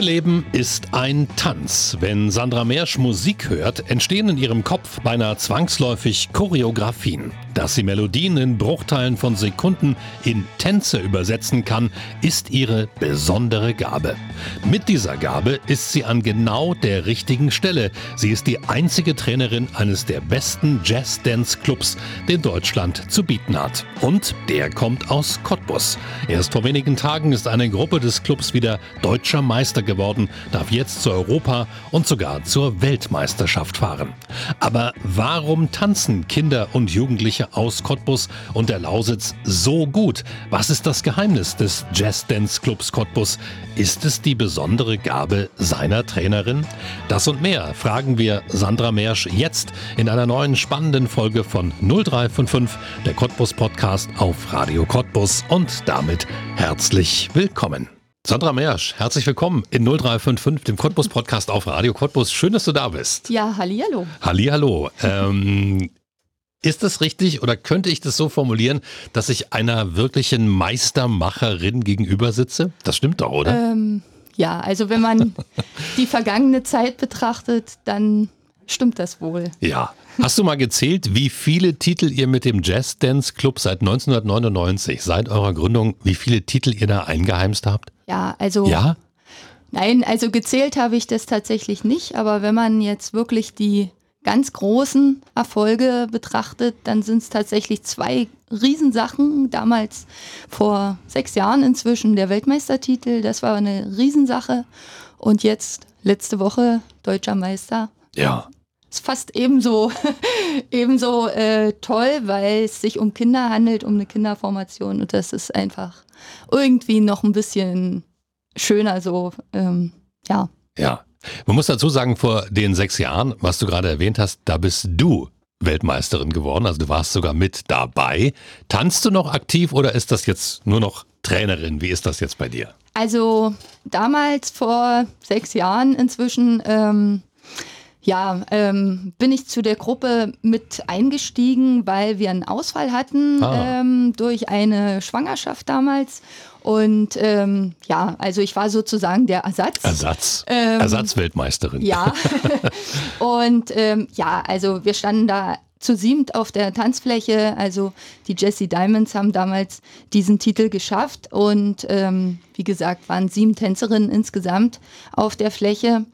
Ihr Leben ist ein Tanz. Wenn Sandra Mersch Musik hört, entstehen in ihrem Kopf beinahe zwangsläufig Choreografien. Dass sie Melodien in Bruchteilen von Sekunden in Tänze übersetzen kann, ist ihre besondere Gabe. Mit dieser Gabe ist sie an genau der richtigen Stelle. Sie ist die einzige Trainerin eines der besten Jazz-Dance-Clubs, den Deutschland zu bieten hat. Und der kommt aus Cottbus. Erst vor wenigen Tagen ist eine Gruppe des Clubs wieder deutscher Meister geworden, darf jetzt zur Europa- und sogar zur Weltmeisterschaft fahren. Aber warum tanzen Kinder und Jugendliche Jugendliche aus Cottbus und der Lausitz so gut? Was ist das Geheimnis des Jazz Dance Clubs Cottbus? Ist es die besondere Gabe seiner Trainerin? Das und mehr fragen wir Sandra Mersch jetzt in einer neuen spannenden Folge von 0355, der Cottbus Podcast auf Radio Cottbus und damit herzlich willkommen. Sandra Mersch, herzlich willkommen in 0355, dem Cottbus Podcast auf Radio Cottbus. Schön, dass du da bist. Ja, hallihallo. Hallihallo. Ähm, ist das richtig oder könnte ich das so formulieren, dass ich einer wirklichen Meistermacherin gegenüber sitze? Das stimmt doch, oder? Ähm, ja, also wenn man die vergangene Zeit betrachtet, dann stimmt das wohl. Ja. Hast du mal gezählt, wie viele Titel ihr mit dem Jazz Dance Club seit 1999, seit eurer Gründung, wie viele Titel ihr da eingeheimst habt? Ja, also. Ja? Nein, also gezählt habe ich das tatsächlich nicht, aber wenn man jetzt wirklich die ganz großen Erfolge betrachtet, dann sind es tatsächlich zwei Riesensachen. Damals vor sechs Jahren inzwischen der Weltmeistertitel, das war eine Riesensache. Und jetzt letzte Woche deutscher Meister. Ja. Ist fast ebenso, ebenso äh, toll, weil es sich um Kinder handelt, um eine Kinderformation. Und das ist einfach irgendwie noch ein bisschen schöner so, ähm, ja. Ja. Man muss dazu sagen, vor den sechs Jahren, was du gerade erwähnt hast, da bist du Weltmeisterin geworden. Also du warst sogar mit dabei. Tanzt du noch aktiv oder ist das jetzt nur noch Trainerin? Wie ist das jetzt bei dir? Also damals vor sechs Jahren inzwischen, ähm, ja, ähm, bin ich zu der Gruppe mit eingestiegen, weil wir einen Ausfall hatten ah. ähm, durch eine Schwangerschaft damals. Und ähm, ja, also ich war sozusagen der Ersatz. Ersatz. Ähm, Ersatzweltmeisterin. Ja. und ähm, ja, also wir standen da zu siebt auf der Tanzfläche. Also die Jesse Diamonds haben damals diesen Titel geschafft und ähm, wie gesagt waren sieben Tänzerinnen insgesamt auf der Fläche,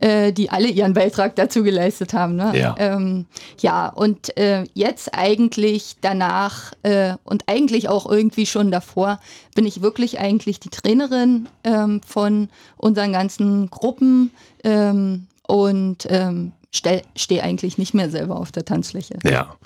äh, die alle ihren Beitrag dazu geleistet haben. Ne? Ja. Ähm, ja, und äh, jetzt eigentlich danach äh, und eigentlich auch irgendwie schon davor bin ich wirklich eigentlich die Trainerin ähm, von unseren ganzen Gruppen ähm, und ähm, stehe eigentlich nicht mehr selber auf der Tanzfläche. Ja.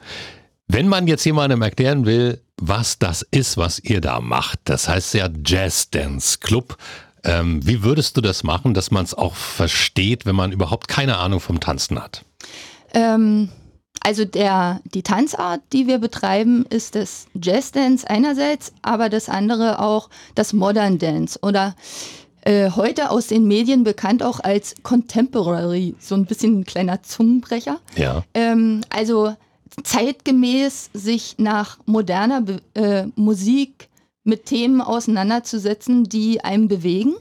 Wenn man jetzt jemandem erklären will, was das ist, was ihr da macht, das heißt ja Jazz Dance Club. Ähm, wie würdest du das machen, dass man es auch versteht, wenn man überhaupt keine Ahnung vom Tanzen hat? Ähm, also der, die Tanzart, die wir betreiben, ist das Jazz Dance einerseits, aber das andere auch das Modern Dance oder äh, heute aus den Medien bekannt auch als Contemporary, so ein bisschen ein kleiner Zungenbrecher. Ja. Ähm, also zeitgemäß sich nach moderner Be äh, Musik mit Themen auseinanderzusetzen, die einen bewegen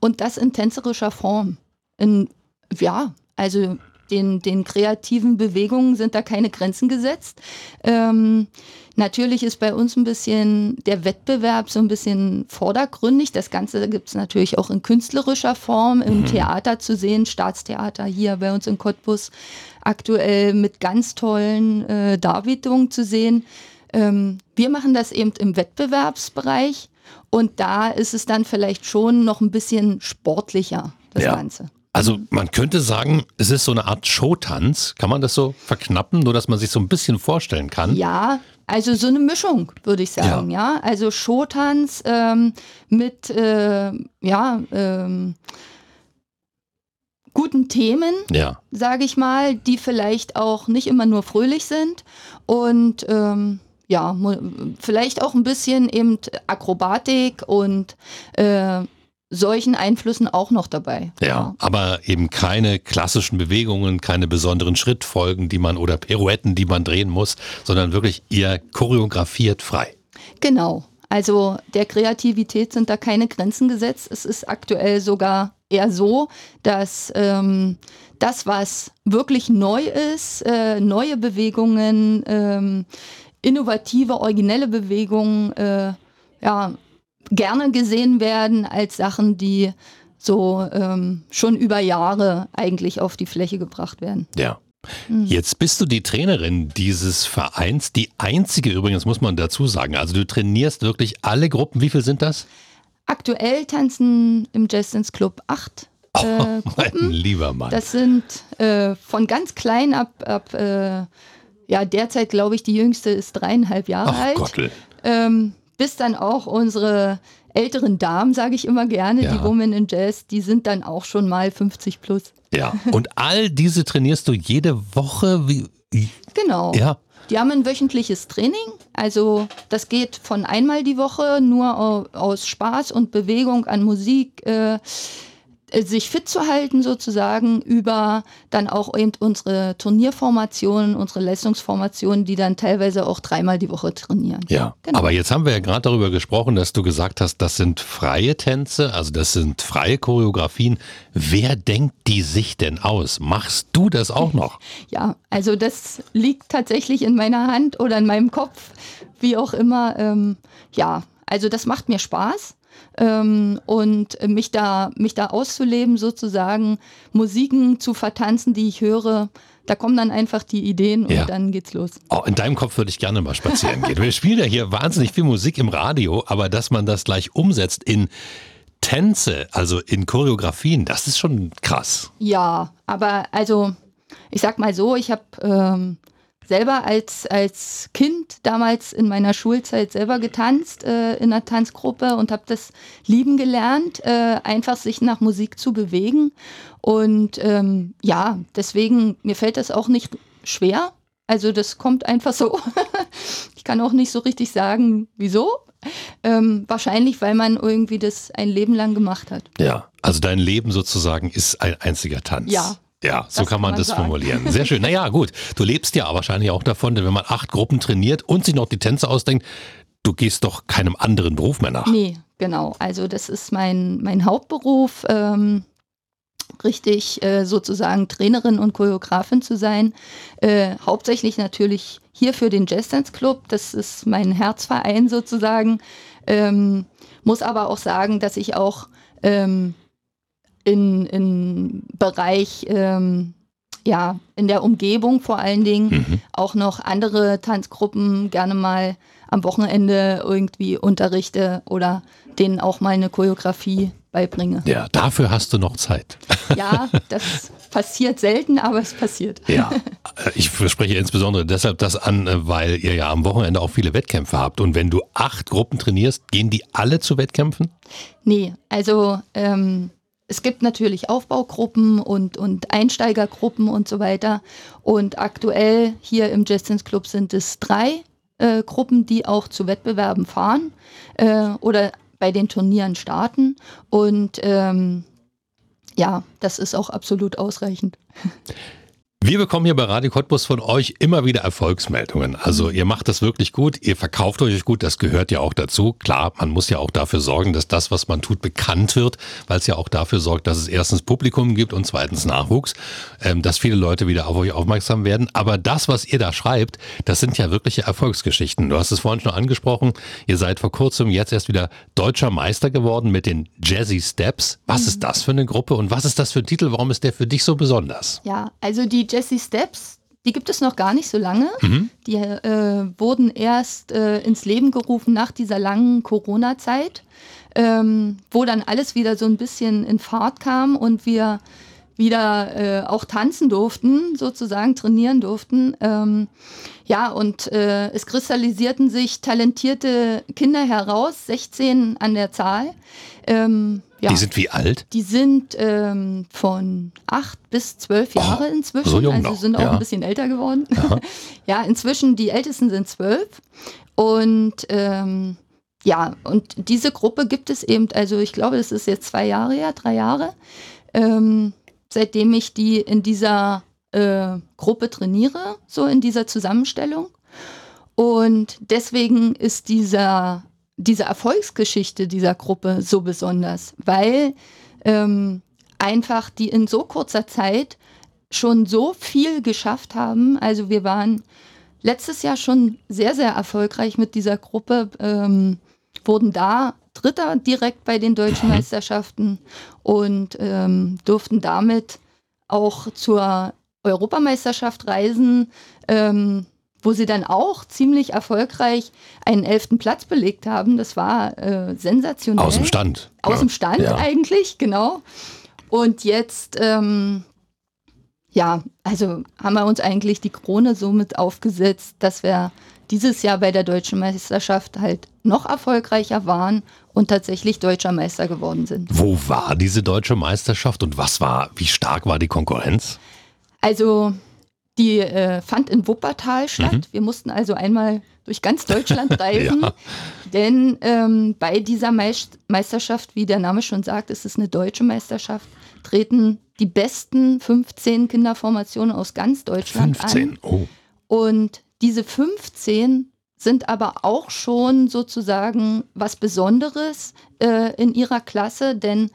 und das in tänzerischer Form. In, ja, also den, den kreativen Bewegungen sind da keine Grenzen gesetzt. Ähm, natürlich ist bei uns ein bisschen der Wettbewerb so ein bisschen vordergründig. Das Ganze gibt es natürlich auch in künstlerischer Form im mhm. Theater zu sehen. Staatstheater hier bei uns in Cottbus aktuell mit ganz tollen äh, Darbietungen zu sehen. Ähm, wir machen das eben im Wettbewerbsbereich und da ist es dann vielleicht schon noch ein bisschen sportlicher, das ja. Ganze. Also man könnte sagen, es ist so eine Art Showtanz. Kann man das so verknappen, nur dass man sich so ein bisschen vorstellen kann? Ja, also so eine Mischung, würde ich sagen, ja. ja? Also Showtanz ähm, mit, äh, ja, ähm, guten Themen, ja. sage ich mal, die vielleicht auch nicht immer nur fröhlich sind und ähm, ja, vielleicht auch ein bisschen eben Akrobatik und äh, solchen Einflüssen auch noch dabei. Ja, aber eben keine klassischen Bewegungen, keine besonderen Schrittfolgen, die man oder Pirouetten, die man drehen muss, sondern wirklich ihr choreografiert frei. Genau. Also der Kreativität sind da keine Grenzen gesetzt. Es ist aktuell sogar eher so, dass ähm, das, was wirklich neu ist, äh, neue Bewegungen, ähm, innovative, originelle Bewegungen, äh, ja, gerne gesehen werden als Sachen, die so ähm, schon über Jahre eigentlich auf die Fläche gebracht werden. Ja. Mhm. Jetzt bist du die Trainerin dieses Vereins, die einzige übrigens, muss man dazu sagen. Also du trainierst wirklich alle Gruppen. Wie viele sind das? Aktuell tanzen im Jazz Dance Club acht äh, oh, mein lieber Mann. Das sind äh, von ganz klein ab, ab äh, ja, derzeit glaube ich, die jüngste ist dreieinhalb Jahre Ach, alt. Gottel. Ähm, bis dann auch unsere älteren Damen, sage ich immer gerne, ja. die Women in Jazz, die sind dann auch schon mal 50 plus. Ja, und all diese trainierst du jede Woche? Wie? Genau. Ja. Die haben ein wöchentliches Training. Also das geht von einmal die Woche nur aus Spaß und Bewegung an Musik. Äh, sich fit zu halten sozusagen über dann auch eben unsere Turnierformationen, unsere Leistungsformationen, die dann teilweise auch dreimal die Woche trainieren. Ja, genau. aber jetzt haben wir ja gerade darüber gesprochen, dass du gesagt hast, das sind freie Tänze, also das sind freie Choreografien. Wer denkt die sich denn aus? Machst du das auch noch? Ja, also das liegt tatsächlich in meiner Hand oder in meinem Kopf, wie auch immer. Ähm, ja, also das macht mir Spaß ähm, und mich da, mich da auszuleben, sozusagen Musiken zu vertanzen, die ich höre. Da kommen dann einfach die Ideen und ja. dann geht's los. Oh, in deinem Kopf würde ich gerne mal spazieren gehen. Wir spielen ja hier wahnsinnig viel Musik im Radio, aber dass man das gleich umsetzt in Tänze, also in Choreografien, das ist schon krass. Ja, aber also ich sag mal so, ich habe ähm, selber als, als Kind damals in meiner Schulzeit selber getanzt äh, in einer Tanzgruppe und habe das lieben gelernt, äh, einfach sich nach Musik zu bewegen. Und ähm, ja, deswegen, mir fällt das auch nicht schwer. Also das kommt einfach so. ich kann auch nicht so richtig sagen, wieso. Ähm, wahrscheinlich, weil man irgendwie das ein Leben lang gemacht hat. Ja, also dein Leben sozusagen ist ein einziger Tanz. Ja, ja, so das kann man, man das sagen. formulieren. Sehr schön. Naja, gut. Du lebst ja wahrscheinlich auch davon, denn wenn man acht Gruppen trainiert und sich noch die Tänze ausdenkt, du gehst doch keinem anderen Beruf mehr nach. Nee, genau. Also das ist mein, mein Hauptberuf, ähm, richtig äh, sozusagen Trainerin und Choreografin zu sein. Äh, hauptsächlich natürlich hier für den Jazz Dance Club. Das ist mein Herzverein sozusagen. Ähm, muss aber auch sagen, dass ich auch ähm, in, in Bereich, ähm, ja, in der Umgebung vor allen Dingen mhm. auch noch andere Tanzgruppen gerne mal am Wochenende irgendwie unterrichte oder denen auch mal eine Choreografie beibringe. Ja, dafür hast du noch Zeit. Ja, das passiert selten, aber es passiert. Ja, ich spreche insbesondere deshalb das an, weil ihr ja am Wochenende auch viele Wettkämpfe habt. Und wenn du acht Gruppen trainierst, gehen die alle zu Wettkämpfen? Nee, also ähm, es gibt natürlich Aufbaugruppen und, und Einsteigergruppen und so weiter. Und aktuell hier im Jetsons Club sind es drei äh, Gruppen, die auch zu Wettbewerben fahren äh, oder bei den Turnieren starten. Und ähm, ja, das ist auch absolut ausreichend. Wir bekommen hier bei Radio Cottbus von euch immer wieder Erfolgsmeldungen. Also ihr macht das wirklich gut, ihr verkauft euch gut, das gehört ja auch dazu. Klar, man muss ja auch dafür sorgen, dass das, was man tut, bekannt wird, weil es ja auch dafür sorgt, dass es erstens Publikum gibt und zweitens Nachwuchs, ähm, dass viele Leute wieder auf euch aufmerksam werden. Aber das, was ihr da schreibt, das sind ja wirkliche Erfolgsgeschichten. Du hast es vorhin schon angesprochen, ihr seid vor kurzem jetzt erst wieder deutscher Meister geworden mit den Jazzy Steps. Was mhm. ist das für eine Gruppe und was ist das für ein Titel? Warum ist der für dich so besonders? Ja, also die Jessie Steps, die gibt es noch gar nicht so lange. Mhm. Die äh, wurden erst äh, ins Leben gerufen nach dieser langen Corona-Zeit, ähm, wo dann alles wieder so ein bisschen in Fahrt kam und wir wieder äh, auch tanzen durften, sozusagen trainieren durften. Ähm, ja, und äh, es kristallisierten sich talentierte Kinder heraus, 16 an der Zahl. Ähm, ja, die sind wie alt? Die sind ähm, von acht bis zwölf Jahre oh, inzwischen. So jung also noch. sind auch ja. ein bisschen älter geworden. ja, inzwischen die Ältesten sind zwölf. Und ähm, ja, und diese Gruppe gibt es eben, also ich glaube, das ist jetzt zwei Jahre her, drei Jahre, ähm, seitdem ich die in dieser äh, Gruppe trainiere, so in dieser Zusammenstellung. Und deswegen ist dieser, diese Erfolgsgeschichte dieser Gruppe so besonders, weil ähm, einfach die in so kurzer Zeit schon so viel geschafft haben. Also wir waren letztes Jahr schon sehr, sehr erfolgreich mit dieser Gruppe, ähm, wurden da Dritter direkt bei den deutschen mhm. Meisterschaften und ähm, durften damit auch zur Europameisterschaft reisen, ähm, wo sie dann auch ziemlich erfolgreich einen elften Platz belegt haben. Das war äh, sensationell. Aus dem Stand. Aus ja. dem Stand ja. eigentlich, genau. Und jetzt, ähm, ja, also haben wir uns eigentlich die Krone somit aufgesetzt, dass wir dieses Jahr bei der deutschen Meisterschaft halt noch erfolgreicher waren und tatsächlich deutscher Meister geworden sind. Wo war diese deutsche Meisterschaft und was war, wie stark war die Konkurrenz? Also die äh, fand in Wuppertal statt. Mhm. Wir mussten also einmal durch ganz Deutschland reisen, ja. denn ähm, bei dieser Meisterschaft, wie der Name schon sagt, ist es eine deutsche Meisterschaft, treten die besten 15 Kinderformationen aus ganz Deutschland 15. an. Oh. Und diese 15 sind aber auch schon sozusagen was Besonderes äh, in ihrer Klasse, denn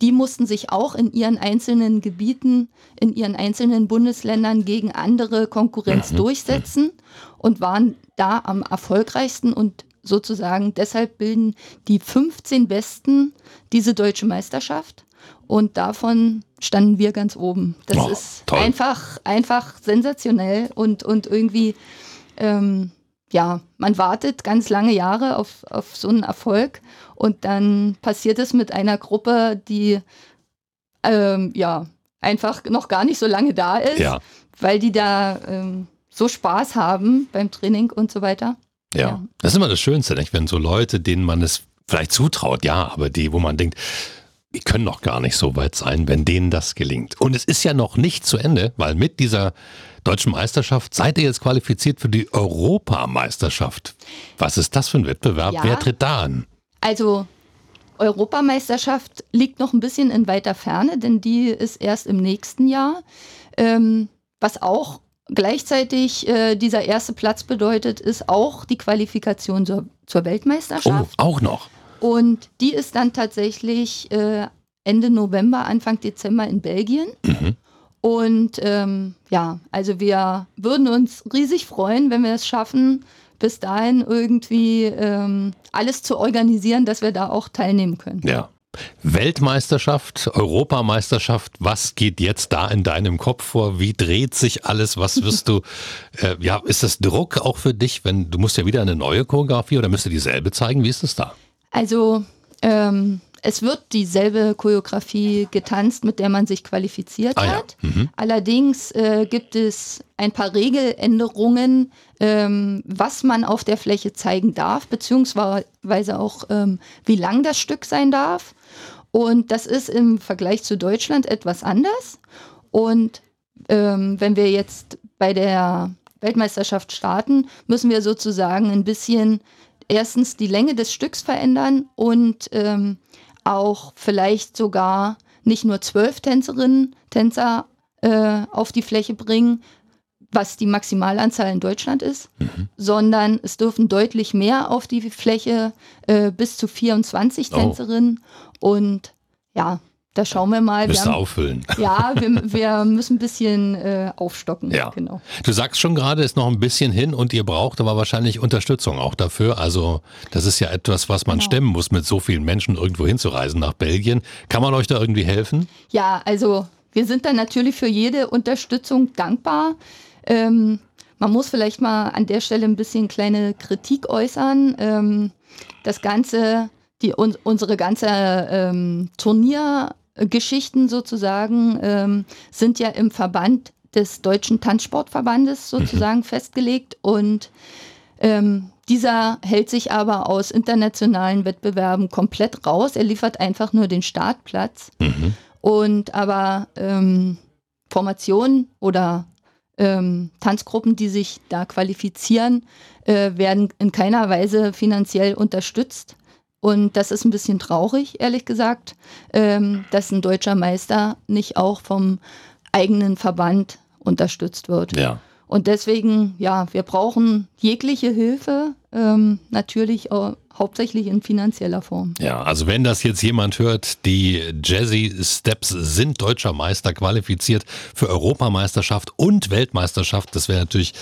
die mussten sich auch in ihren einzelnen Gebieten, in ihren einzelnen Bundesländern gegen andere Konkurrenz mhm. durchsetzen und waren da am erfolgreichsten und sozusagen deshalb bilden die 15 Besten diese deutsche Meisterschaft und davon standen wir ganz oben. Das oh, ist toll. einfach, einfach sensationell und, und irgendwie, ähm, ja, man wartet ganz lange Jahre auf, auf so einen Erfolg und dann passiert es mit einer Gruppe, die ähm, ja einfach noch gar nicht so lange da ist, ja. weil die da ähm, so Spaß haben beim Training und so weiter. Ja. ja. das ist immer das Schönste, nicht? wenn so Leute, denen man es vielleicht zutraut, ja, aber die, wo man denkt, die können noch gar nicht so weit sein, wenn denen das gelingt. Und es ist ja noch nicht zu Ende, weil mit dieser deutschen Meisterschaft seid ihr jetzt qualifiziert für die Europameisterschaft. Was ist das für ein Wettbewerb? Ja. Wer tritt da an? Also Europameisterschaft liegt noch ein bisschen in weiter Ferne, denn die ist erst im nächsten Jahr. Ähm, was auch gleichzeitig äh, dieser erste Platz bedeutet, ist auch die Qualifikation zur, zur Weltmeisterschaft. Oh, auch noch. Und die ist dann tatsächlich äh, Ende November, Anfang Dezember in Belgien. Mhm. Und ähm, ja, also wir würden uns riesig freuen, wenn wir es schaffen, bis dahin irgendwie ähm, alles zu organisieren, dass wir da auch teilnehmen können. Ja. Weltmeisterschaft, Europameisterschaft, was geht jetzt da in deinem Kopf vor? Wie dreht sich alles? Was wirst du, äh, ja, ist das Druck auch für dich, wenn du musst ja wieder eine neue Choreografie oder müsst du dieselbe zeigen? Wie ist es da? Also, ähm, es wird dieselbe Choreografie getanzt, mit der man sich qualifiziert ah, hat. Ja. Mhm. Allerdings äh, gibt es ein paar Regeländerungen, ähm, was man auf der Fläche zeigen darf, beziehungsweise auch ähm, wie lang das Stück sein darf. Und das ist im Vergleich zu Deutschland etwas anders. Und ähm, wenn wir jetzt bei der Weltmeisterschaft starten, müssen wir sozusagen ein bisschen erstens die Länge des Stücks verändern und ähm, auch vielleicht sogar nicht nur zwölf Tänzerinnen, Tänzer äh, auf die Fläche bringen, was die Maximalanzahl in Deutschland ist, mhm. sondern es dürfen deutlich mehr auf die Fläche, äh, bis zu 24 Tänzerinnen. Oh. Und ja, da schauen wir mal. Wir haben, auffüllen. Ja, wir, wir, müssen ein bisschen äh, aufstocken. Ja. Genau. Du sagst schon gerade, ist noch ein bisschen hin und ihr braucht aber wahrscheinlich Unterstützung auch dafür. Also das ist ja etwas, was man genau. stemmen muss, mit so vielen Menschen irgendwo hinzureisen nach Belgien. Kann man euch da irgendwie helfen? Ja, also wir sind da natürlich für jede Unterstützung dankbar. Ähm, man muss vielleicht mal an der Stelle ein bisschen kleine Kritik äußern. Ähm, das Ganze, die, un, unsere ganze ähm, Turnier Geschichten sozusagen ähm, sind ja im Verband des Deutschen Tanzsportverbandes sozusagen mhm. festgelegt und ähm, dieser hält sich aber aus internationalen Wettbewerben komplett raus. Er liefert einfach nur den Startplatz. Mhm. Und aber ähm, Formationen oder ähm, Tanzgruppen, die sich da qualifizieren, äh, werden in keiner Weise finanziell unterstützt. Und das ist ein bisschen traurig, ehrlich gesagt, ähm, dass ein deutscher Meister nicht auch vom eigenen Verband unterstützt wird. Ja. Und deswegen, ja, wir brauchen jegliche Hilfe, ähm, natürlich auch, hauptsächlich in finanzieller Form. Ja, also wenn das jetzt jemand hört, die Jazzy Steps sind deutscher Meister qualifiziert für Europameisterschaft und Weltmeisterschaft, das wäre natürlich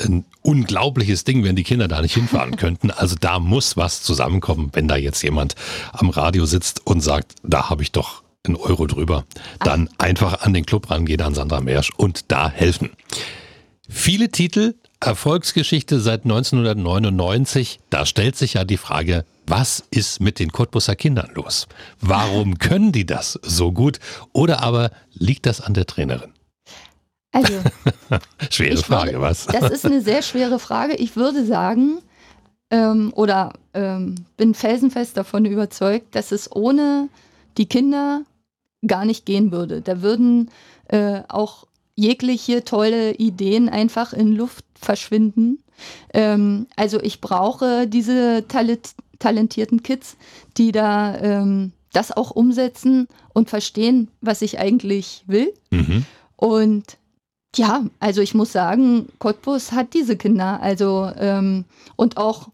ein unglaubliches Ding, wenn die Kinder da nicht hinfahren könnten. Also da muss was zusammenkommen, wenn da jetzt jemand am Radio sitzt und sagt, da habe ich doch einen Euro drüber. Dann einfach an den Club rangehen, an Sandra Mersch und da helfen. Viele Titel, Erfolgsgeschichte seit 1999. Da stellt sich ja die Frage, was ist mit den Cottbusser Kindern los? Warum können die das so gut? Oder aber liegt das an der Trainerin? Also, schwere Frage, würde, was? Das ist eine sehr schwere Frage. Ich würde sagen, ähm, oder ähm, bin felsenfest davon überzeugt, dass es ohne die Kinder gar nicht gehen würde. Da würden äh, auch jegliche tolle Ideen einfach in Luft verschwinden. Ähm, also ich brauche diese talent talentierten Kids, die da ähm, das auch umsetzen und verstehen, was ich eigentlich will. Mhm. Und ja, also ich muss sagen, Cottbus hat diese Kinder. Also ähm, und auch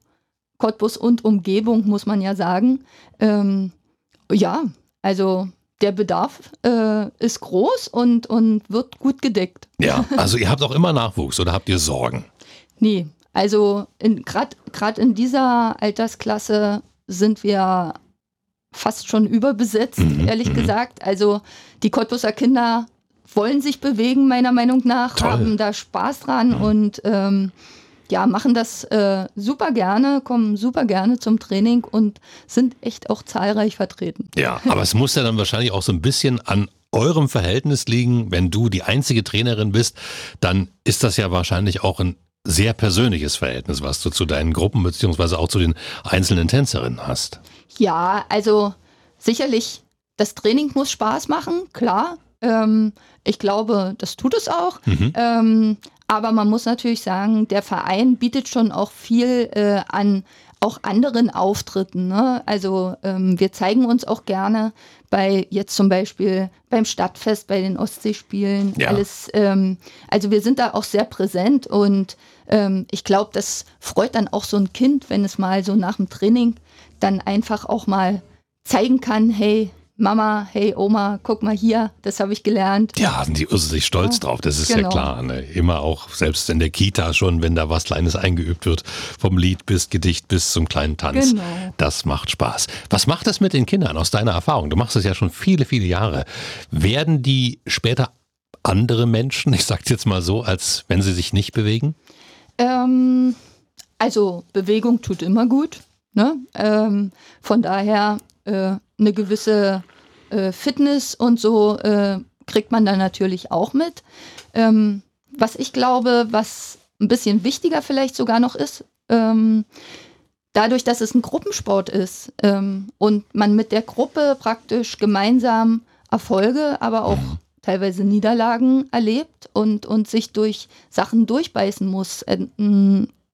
Cottbus und Umgebung, muss man ja sagen. Ähm, ja, also der Bedarf äh, ist groß und, und wird gut gedeckt. Ja, also ihr habt auch immer Nachwuchs oder habt ihr Sorgen? Nee, also gerade in dieser Altersklasse sind wir fast schon überbesetzt, Mhm, ehrlich mhm. gesagt. Also die Cottbuser Kinder wollen sich bewegen, meiner Meinung nach, Toll. haben da Spaß dran und ähm, ja, machen das äh, super gerne, kommen super gerne zum Training und sind echt auch zahlreich vertreten. Ja, aber es muss ja dann wahrscheinlich auch so ein bisschen an eurem Verhältnis liegen. Wenn du die einzige Trainerin bist, dann ist das ja wahrscheinlich auch ein sehr persönliches Verhältnis, was du zu deinen Gruppen beziehungsweise auch zu den einzelnen Tänzerinnen hast. Ja, also sicherlich, das Training muss Spaß machen, klar. Ähm, ich glaube, das tut es auch. Mhm. Ähm, aber man muss natürlich sagen, der Verein bietet schon auch viel äh, an auch anderen Auftritten. Ne? Also ähm, wir zeigen uns auch gerne bei jetzt zum Beispiel beim Stadtfest, bei den Ostseespielen, Ja. alles. Ähm, also wir sind da auch sehr präsent und ähm, ich glaube, das freut dann auch so ein Kind, wenn es mal so nach dem Training dann einfach auch mal zeigen kann, hey Mama, hey Oma, guck mal hier, das habe ich gelernt. Ja, sind die Urse sich stolz drauf, das ist ja Genau. klar. Ne? Immer auch, selbst in der Kita schon, wenn da was Kleines eingeübt wird, vom Lied bis Gedicht bis zum kleinen Tanz. Genau. Das macht Spaß. Was macht das mit den Kindern aus deiner Erfahrung? Du machst es ja schon viele, viele Jahre. Werden die später andere Menschen, ich sag's jetzt mal so, als wenn sie sich nicht bewegen? Ähm, also Bewegung tut immer gut. Ne? Ähm, von daher äh, eine gewisse äh, Fitness und so äh, kriegt man dann natürlich auch mit. Ähm, was ich glaube, was ein bisschen wichtiger vielleicht sogar noch ist, ähm, dadurch, dass es ein Gruppensport ist ähm, und man mit der Gruppe praktisch gemeinsam Erfolge, aber auch teilweise Niederlagen erlebt und, und sich durch Sachen durchbeißen muss, äh,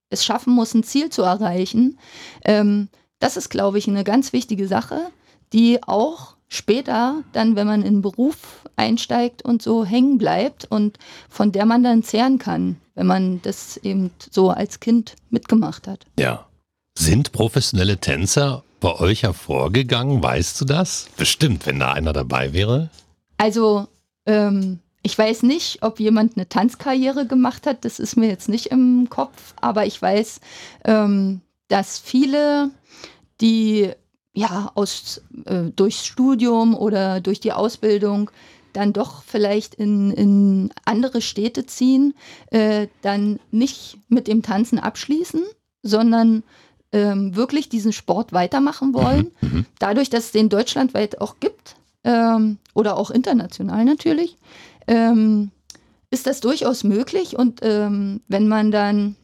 es schaffen muss, ein Ziel zu erreichen. Ähm, das ist, glaube ich, eine ganz wichtige Sache, die auch später dann, wenn man in den Beruf einsteigt und so hängen bleibt und von der man dann zehren kann, wenn man das eben so als Kind mitgemacht hat. Ja. Sind professionelle Tänzer bei euch hervorgegangen? Weißt du das? Bestimmt, wenn da einer dabei wäre. Also, ähm, ich weiß nicht, ob jemand eine Tanzkarriere gemacht hat, das ist mir jetzt nicht im Kopf, aber ich weiß, ähm, dass viele, die ja aus äh, durchs Studium oder durch die Ausbildung dann doch vielleicht in, in andere Städte ziehen, äh, dann nicht mit dem Tanzen abschließen, sondern ähm, wirklich diesen Sport weitermachen wollen. Mhm. Dadurch, dass es den deutschlandweit auch gibt ähm, oder auch international natürlich, ähm, ist das durchaus möglich. Und ähm, wenn man dann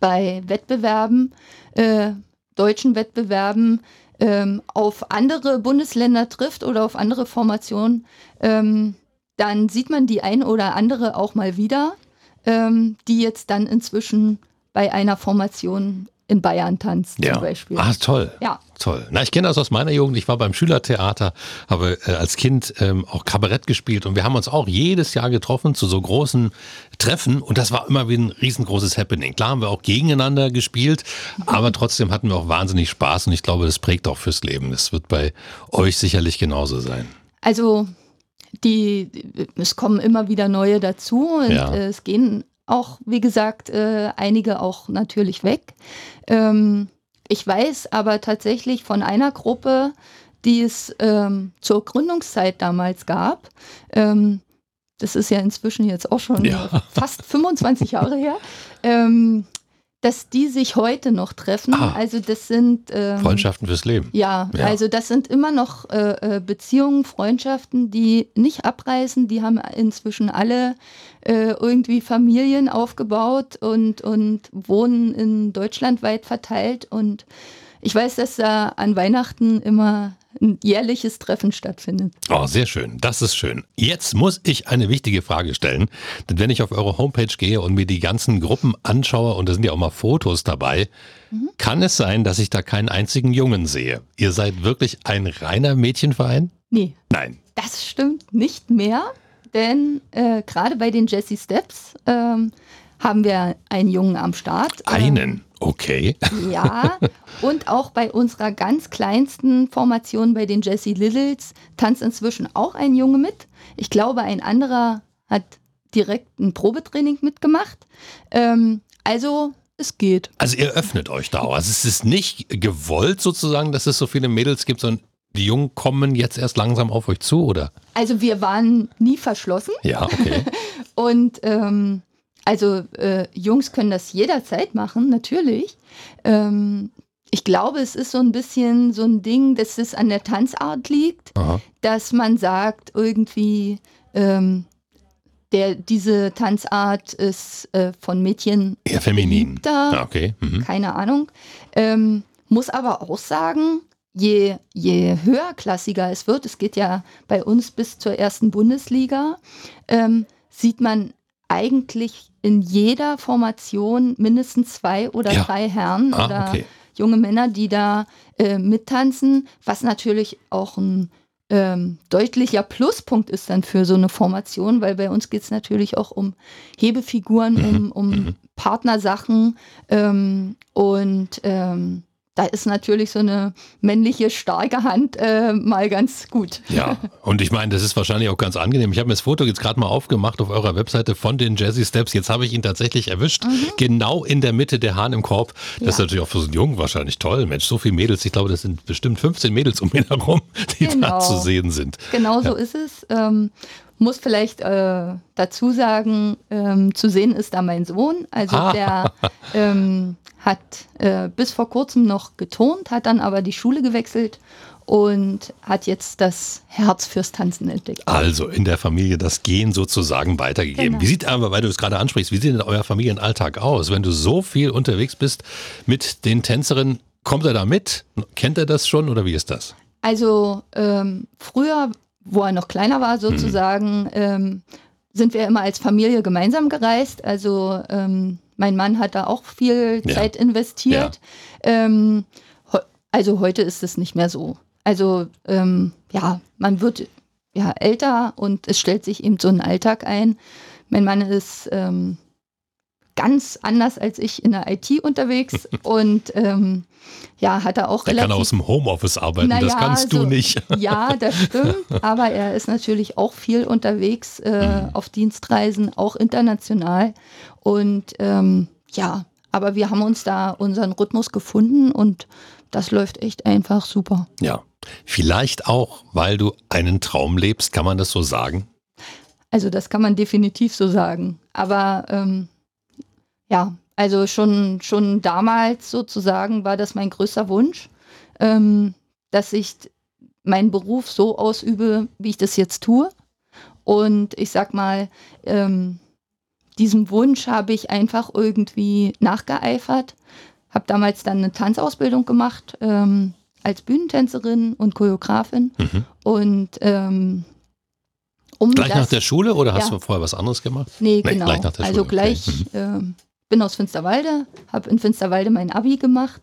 bei Wettbewerben, äh, deutschen Wettbewerben, ähm, auf andere Bundesländer trifft oder auf andere Formationen, ähm, dann sieht man die ein oder andere auch mal wieder. ähm, die jetzt dann inzwischen bei einer Formation in Bayern tanzt Ja. zum Beispiel. Ah, toll. Ja. Toll. Na, ich kenne das aus meiner Jugend. Ich war beim Schülertheater, habe äh, als Kind ähm, auch Kabarett gespielt und wir haben uns auch jedes Jahr getroffen zu so großen Treffen und das war immer wie ein riesengroßes Happening. Klar haben wir auch gegeneinander gespielt, aber trotzdem hatten wir auch wahnsinnig Spaß und ich glaube, das prägt auch fürs Leben. Das wird bei euch sicherlich genauso sein. Also die, es kommen immer wieder neue dazu und Ja. es gehen auch, wie gesagt, äh, einige auch natürlich weg. Ähm, ich weiß aber tatsächlich von einer Gruppe, die es ähm, zur Gründungszeit damals gab. Ähm, das ist ja inzwischen jetzt auch schon Ja. fast 25 Jahre her. Ähm, dass die sich heute noch treffen. Ah. Also das sind ähm, Freundschaften fürs Leben. ja, Ja. also das sind immer noch äh, äh, Beziehungen, Freundschaften, die nicht abreißen. Die haben inzwischen alle äh, irgendwie Familien aufgebaut und, und wohnen in Deutschland weit verteilt. Und ich weiß, dass da an Weihnachten immer ein jährliches Treffen stattfindet. Oh, sehr schön. Das ist schön. Jetzt muss ich eine wichtige Frage stellen. Denn wenn ich auf eure Homepage gehe und mir die ganzen Gruppen anschaue, und da sind ja auch mal Fotos dabei, kann es sein, dass ich da keinen einzigen Jungen sehe? Ihr seid wirklich ein reiner Mädchenverein? Nee, Nein. Das stimmt nicht mehr, denn äh, gerade bei den Jesse Steps ähm, haben wir einen Jungen am Start. Ähm, Einen. Okay. ja, und auch bei unserer ganz kleinsten Formation bei den Jesse Littles tanzt inzwischen auch ein Junge mit. Ich glaube, ein anderer hat direkt ein Probetraining mitgemacht. Ähm, also, es geht. Also ihr öffnet euch da auch. Also es ist nicht gewollt sozusagen, dass es so viele Mädels gibt, sondern die Jungen kommen jetzt erst langsam auf euch zu, oder? Also, wir waren nie verschlossen. Ja, okay. Und ähm, also äh, Jungs können das jederzeit machen, natürlich. Ähm, ich glaube, es ist so ein bisschen so ein Ding, dass es an der Tanzart liegt, Aha. dass man sagt, irgendwie, ähm, der, diese Tanzart ist äh, von Mädchen Eher feminin. beliebter, Ja, okay. Mhm. keine Ahnung. Ähm, muss aber auch sagen, je, je höherklassiger es wird, es geht ja bei uns bis zur ersten Bundesliga, ähm, sieht man eigentlich in jeder Formation mindestens zwei oder Ja. drei Herren Ah, oder okay. junge Männer, die da äh, mittanzen, was natürlich auch ein ähm, deutlicher Pluspunkt ist dann für so eine Formation, weil bei uns geht es natürlich auch um Hebefiguren, Mhm, um, um Partnersachen ähm, und ähm, da ist natürlich so eine männliche starke Hand äh, mal ganz gut. Ja, und ich meine, das ist wahrscheinlich auch ganz angenehm. Ich habe mir das Foto jetzt gerade mal aufgemacht auf eurer Webseite von den Jazzy Steps. Jetzt habe ich ihn tatsächlich erwischt. Genau in der Mitte der Hahn im Korb. Das ist Mhm. Ja. natürlich auch für so einen Jungen wahrscheinlich toll. Mensch, so viele Mädels. Ich glaube, das sind bestimmt 15 Mädels um ihn herum, die da Genau. zu sehen sind. Genau so ist es. Ähm, muss vielleicht äh, dazu sagen, ähm, zu sehen ist da mein Sohn. Also Ah. der ähm, hat äh, bis vor kurzem noch geturnt, hat dann aber die Schule gewechselt und hat jetzt das Herz fürs Tanzen entdeckt. Also in der Familie das Gen sozusagen weitergegeben. Genau. Wie sieht aber, weil du es gerade ansprichst, wie sieht denn euer Familienalltag aus? Wenn du so viel unterwegs bist mit den Tänzerinnen, kommt er da mit? Kennt er das schon oder wie ist das? Also ähm, früher, wo er noch kleiner war sozusagen, ähm, sind wir immer als Familie gemeinsam gereist. Also ähm, mein Mann hat da auch viel Ja. Zeit investiert. Ähm, heu- also heute ist es nicht mehr so. Also ähm, ja, man wird ja älter und es stellt sich eben so ein Alltag ein. Mein Mann ist ähm, ganz anders als ich in der IT unterwegs und ähm, ja, hat er auch Der kann relativ aus dem Homeoffice arbeiten, das Naja, kannst du nicht. Ja, das stimmt. Aber er ist natürlich auch viel unterwegs äh, Mhm. auf Dienstreisen, auch international. Und ähm, ja, aber wir haben uns da unseren Rhythmus gefunden und das läuft echt einfach super. Ja. Vielleicht auch, weil du einen Traum lebst, kann man das so sagen? Also das kann man definitiv so sagen. Aber ähm, ja, also schon, schon damals sozusagen war das mein größter Wunsch, ähm, dass ich meinen Beruf so ausübe, wie ich das jetzt tue. Und ich sag mal, ähm, diesem Wunsch habe ich einfach irgendwie nachgeeifert. Habe damals dann eine Tanzausbildung gemacht ähm, als Bühnentänzerin und Choreografin. Mhm. Und ähm, um Gleich das, nach der Schule oder hast Ja. du vorher was anderes gemacht? Nee, Nee, genau. gleich also Schule, okay. gleich, ähm, bin aus Finsterwalde, habe in Finsterwalde mein Abi gemacht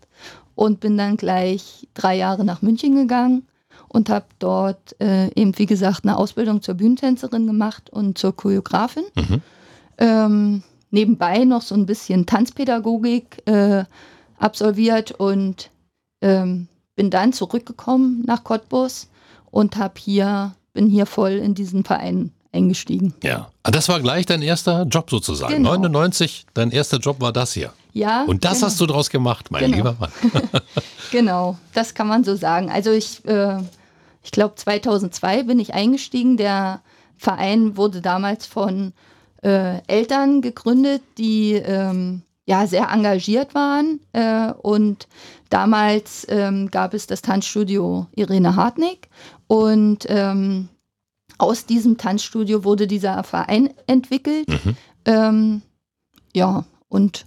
und bin dann gleich drei Jahre nach München gegangen und habe dort äh, eben, wie gesagt, eine Ausbildung zur Bühnentänzerin gemacht und zur Choreografin. Mhm. Ähm, nebenbei noch so ein bisschen Tanzpädagogik äh, absolviert und ähm, bin dann zurückgekommen nach Cottbus und hab hier, bin hier voll in diesen Verein eingestiegen. Ja. Ah, Das war gleich dein erster Job sozusagen. Genau. 99, dein erster Job war das hier. Ja. Und das genau. hast du draus gemacht, mein Genau. lieber Mann. Genau, das kann man so sagen. Also ich, äh, ich glaube 2002 bin ich eingestiegen. Der Verein wurde damals von äh, Eltern gegründet, die ähm, ja sehr engagiert waren. Äh, und damals ähm, gab es das Tanzstudio Irene Hartnick und ähm, aus diesem Tanzstudio wurde dieser Verein entwickelt. Mhm. Ähm, ja, und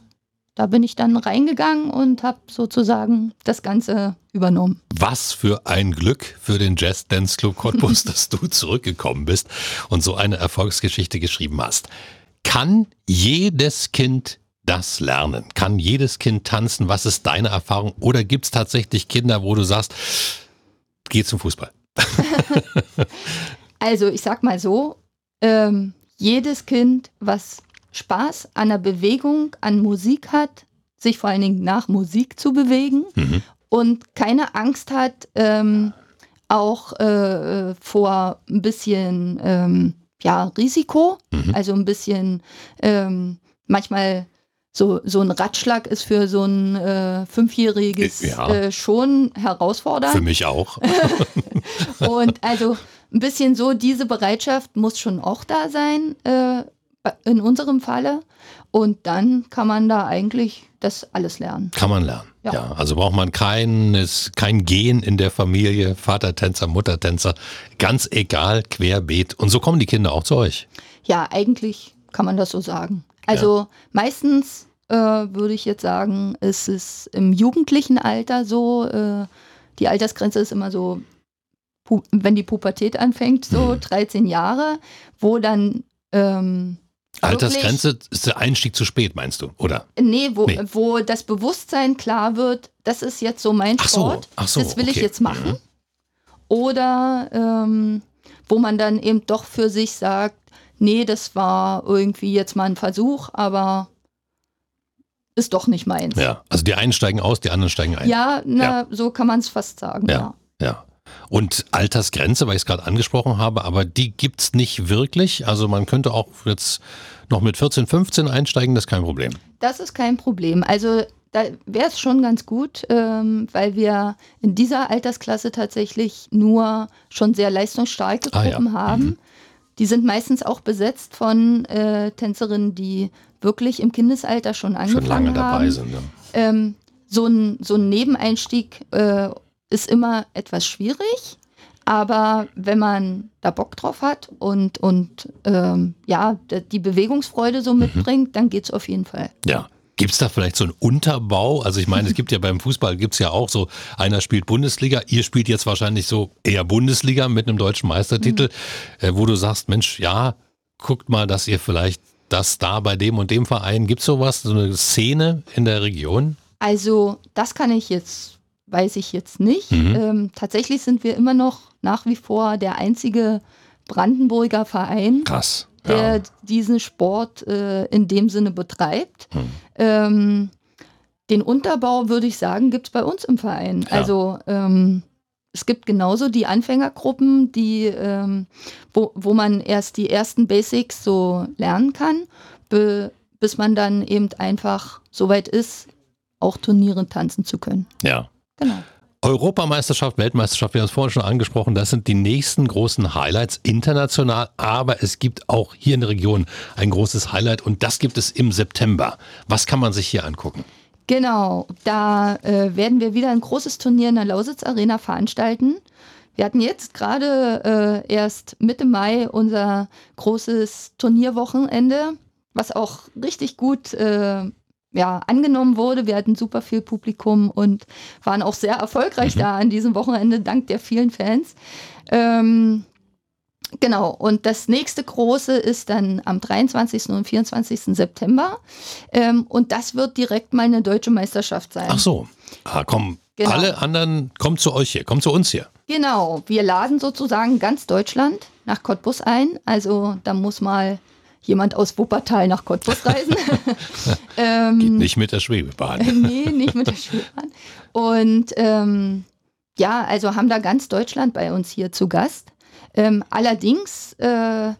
da bin ich dann reingegangen und habe sozusagen das Ganze übernommen. Was für ein Glück für den Jazz Dance Club Cottbus, dass du zurückgekommen bist und so eine Erfolgsgeschichte geschrieben hast. Kann jedes Kind das lernen? Kann jedes Kind tanzen? Was ist deine Erfahrung? Oder gibt es tatsächlich Kinder, wo du sagst, geh zum Fußball? Also ich sag mal so, ähm, jedes Kind, was Spaß an der Bewegung, an Musik hat, sich vor allen Dingen nach Musik zu bewegen Mhm. und keine Angst hat, ähm, auch äh, vor ein bisschen ähm, ja, Risiko, Mhm. also ein bisschen ähm, manchmal so, so ein Ratschlag ist für so ein äh, Fünfjähriges Ja. äh, schon herausfordernd. Für mich auch. Und also ein bisschen so, diese Bereitschaft muss schon auch da sein, äh, in unserem Falle. Und dann kann man da eigentlich das alles lernen. Kann man lernen. Ja. Ja. also braucht man keines, kein Gen in der Familie, Vatertänzer, Muttertänzer, ganz egal, querbeet. Und so kommen die Kinder auch zu euch. Ja, eigentlich kann man das so sagen. Also meistens äh, würde ich jetzt sagen, ist es im jugendlichen Alter so, äh, die Altersgrenze ist immer so, wenn die Pubertät anfängt, so Mhm. 13 Jahre, wo dann ähm, Altersgrenze ist der Einstieg zu spät, meinst du? Oder? Nee, wo, Nee. wo das Bewusstsein klar wird, das ist jetzt so mein Ach so, Sport, ach so, das will ich okay. jetzt machen. Mhm. Oder ähm, wo man dann eben doch für sich sagt, nee, das war irgendwie jetzt mal ein Versuch, aber ist doch nicht meins. Ja, also die einen steigen aus, die anderen steigen ein. Ja, na, so kann man es fast sagen. Ja. Ja. Ja. Und Altersgrenze, weil ich es gerade angesprochen habe, aber die gibt's nicht wirklich. Also man könnte auch jetzt noch mit 14, 15 einsteigen, das ist kein Problem. Das ist kein Problem. Also da wäre es schon ganz gut, ähm, weil wir in dieser Altersklasse tatsächlich nur schon sehr leistungsstarke Ah, ja. Gruppen haben. Die sind meistens auch besetzt von äh, Tänzerinnen, die wirklich im Kindesalter schon Schon angefangen lange dabei haben. sind. Ja. Ähm, so, ein, so ein Nebeneinstieg äh, ist immer etwas schwierig. Aber wenn man da Bock drauf hat und, und ähm, ja, die Bewegungsfreude so mitbringt, dann geht's auf jeden Fall. Ja. Gibt's da vielleicht so einen Unterbau? Also ich meine, es gibt ja beim Fußball gibt's ja auch so, einer spielt Bundesliga, ihr spielt jetzt wahrscheinlich so eher Bundesliga mit einem deutschen Meistertitel, Mhm. äh, wo du sagst, Mensch, ja, guckt mal, dass ihr vielleicht das da bei dem und dem Verein, gibt's sowas, so eine Szene in der Region? Also, das kann ich jetzt, weiß ich jetzt nicht. Mhm. Ähm, tatsächlich sind wir immer noch nach wie vor der einzige Brandenburger Verein, Krass. der Ja. diesen Sport äh, in dem Sinne betreibt. Hm. Ähm, den Unterbau, würde ich sagen, gibt es bei uns im Verein. Ja. Also ähm, es gibt genauso die Anfängergruppen, die, ähm, wo, wo man erst die ersten Basics so lernen kann, be, bis man dann eben einfach so weit ist, auch Turniere tanzen zu können. ja. Genau. Europameisterschaft, Weltmeisterschaft, wir haben es vorhin schon angesprochen, das sind die nächsten großen Highlights international, aber es gibt auch hier in der Region ein großes Highlight und das gibt es im September. Was kann man sich hier angucken? Genau, da äh, werden wir wieder ein großes Turnier in der Lausitz Arena veranstalten. Wir hatten jetzt gerade äh, erst Mitte Mai unser großes Turnierwochenende, was auch richtig gut äh, ja, angenommen wurde. Wir hatten super viel Publikum und waren auch sehr erfolgreich da an diesem Wochenende, dank der vielen Fans. Ähm, Genau, und das nächste große ist dann am 23. und 24. September. Ähm, und das wird direkt mal eine deutsche Meisterschaft sein. Ach so. Ah, komm, genau. alle anderen kommen zu euch hier, kommen zu uns hier. Genau, wir laden sozusagen ganz Deutschland nach Cottbus ein. Also da muss mal jemand aus Wuppertal nach Cottbus reisen. ähm, Geht nicht mit der Schwebebahn. nee, nicht mit der Schwebebahn. Und ähm, ja, also haben da ganz Deutschland bei uns hier zu Gast. Ähm, allerdings äh,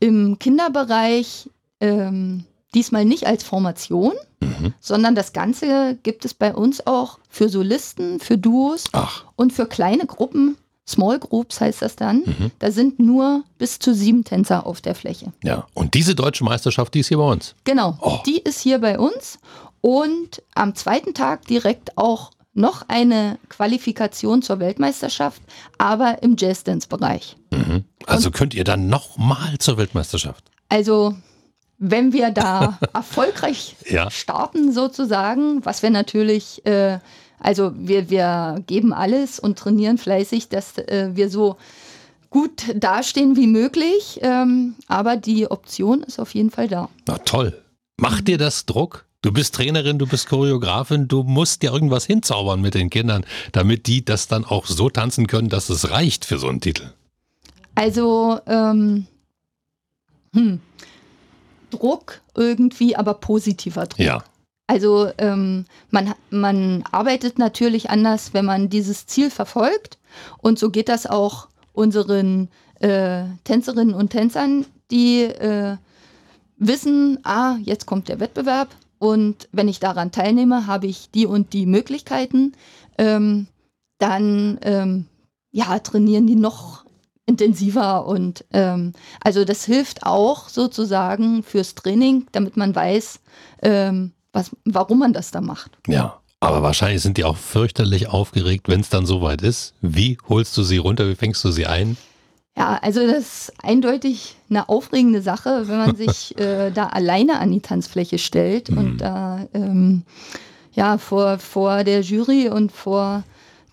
im Kinderbereich ähm, diesmal nicht als Formation, mhm. sondern das Ganze gibt es bei uns auch für Solisten, für Duos Ach. und für kleine Gruppen. Small Groups heißt das dann. Mhm. Da sind nur bis zu sieben Tänzer auf der Fläche. Ja, und diese deutsche Meisterschaft, die ist hier bei uns. Genau, oh. die ist hier bei uns. Und am zweiten Tag direkt auch noch eine Qualifikation zur Weltmeisterschaft, aber im Jazzdance-Bereich. Mhm. Also Und, könnt ihr dann nochmal zur Weltmeisterschaft? Also wenn wir da erfolgreich ja. starten sozusagen, was wir natürlich, äh, also wir, wir geben alles und trainieren fleißig, dass äh, wir so gut dastehen wie möglich, ähm, aber die Option ist auf jeden Fall da. Na toll. Macht dir das Druck? Du bist Trainerin, du bist Choreografin, du musst ja irgendwas hinzaubern mit den Kindern, damit die das dann auch so tanzen können, dass es reicht für so einen Titel. Also, ähm, hm, Druck irgendwie, aber positiver Druck. Ja. Also ähm, man, man arbeitet natürlich anders, wenn man dieses Ziel verfolgt. Und so geht das auch unseren äh, Tänzerinnen und Tänzern, die äh, wissen, ah, jetzt kommt der Wettbewerb, und wenn ich daran teilnehme, habe ich die und die Möglichkeiten. Ähm, dann ähm, ja, trainieren die noch intensiver und ähm, also das hilft auch sozusagen fürs Training, damit man weiß, ähm, was, warum man das da macht. Ja, aber wahrscheinlich sind die auch fürchterlich aufgeregt, wenn es dann soweit ist. Wie holst du sie runter? Wie fängst du sie ein? Ja, also das ist eindeutig eine aufregende Sache, wenn man sich äh, da alleine an die Tanzfläche stellt mhm. und da ähm, ja vor, vor der Jury und vor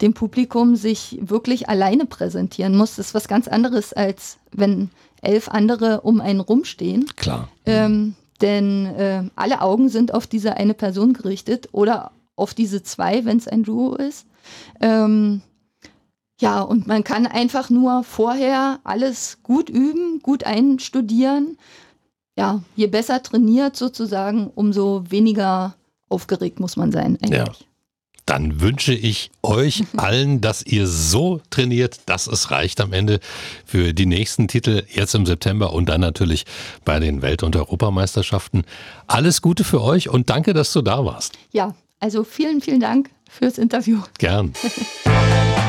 dem Publikum sich wirklich alleine präsentieren muss. Das ist was ganz anderes, als wenn elf andere um einen rumstehen. Klar. Ähm, denn äh, alle Augen sind auf diese eine Person gerichtet oder auf diese zwei, wenn es ein Duo ist. Ähm, ja, und man kann einfach nur vorher alles gut üben, gut einstudieren. Ja, je besser trainiert sozusagen, umso weniger aufgeregt muss man sein eigentlich. Ja. Dann wünsche ich euch allen, dass ihr so trainiert, dass es reicht am Ende für die nächsten Titel jetzt im September und dann natürlich bei den Welt- und Europameisterschaften. Alles Gute für euch und danke, dass du da warst. Ja, also vielen, vielen Dank fürs Interview. Gern.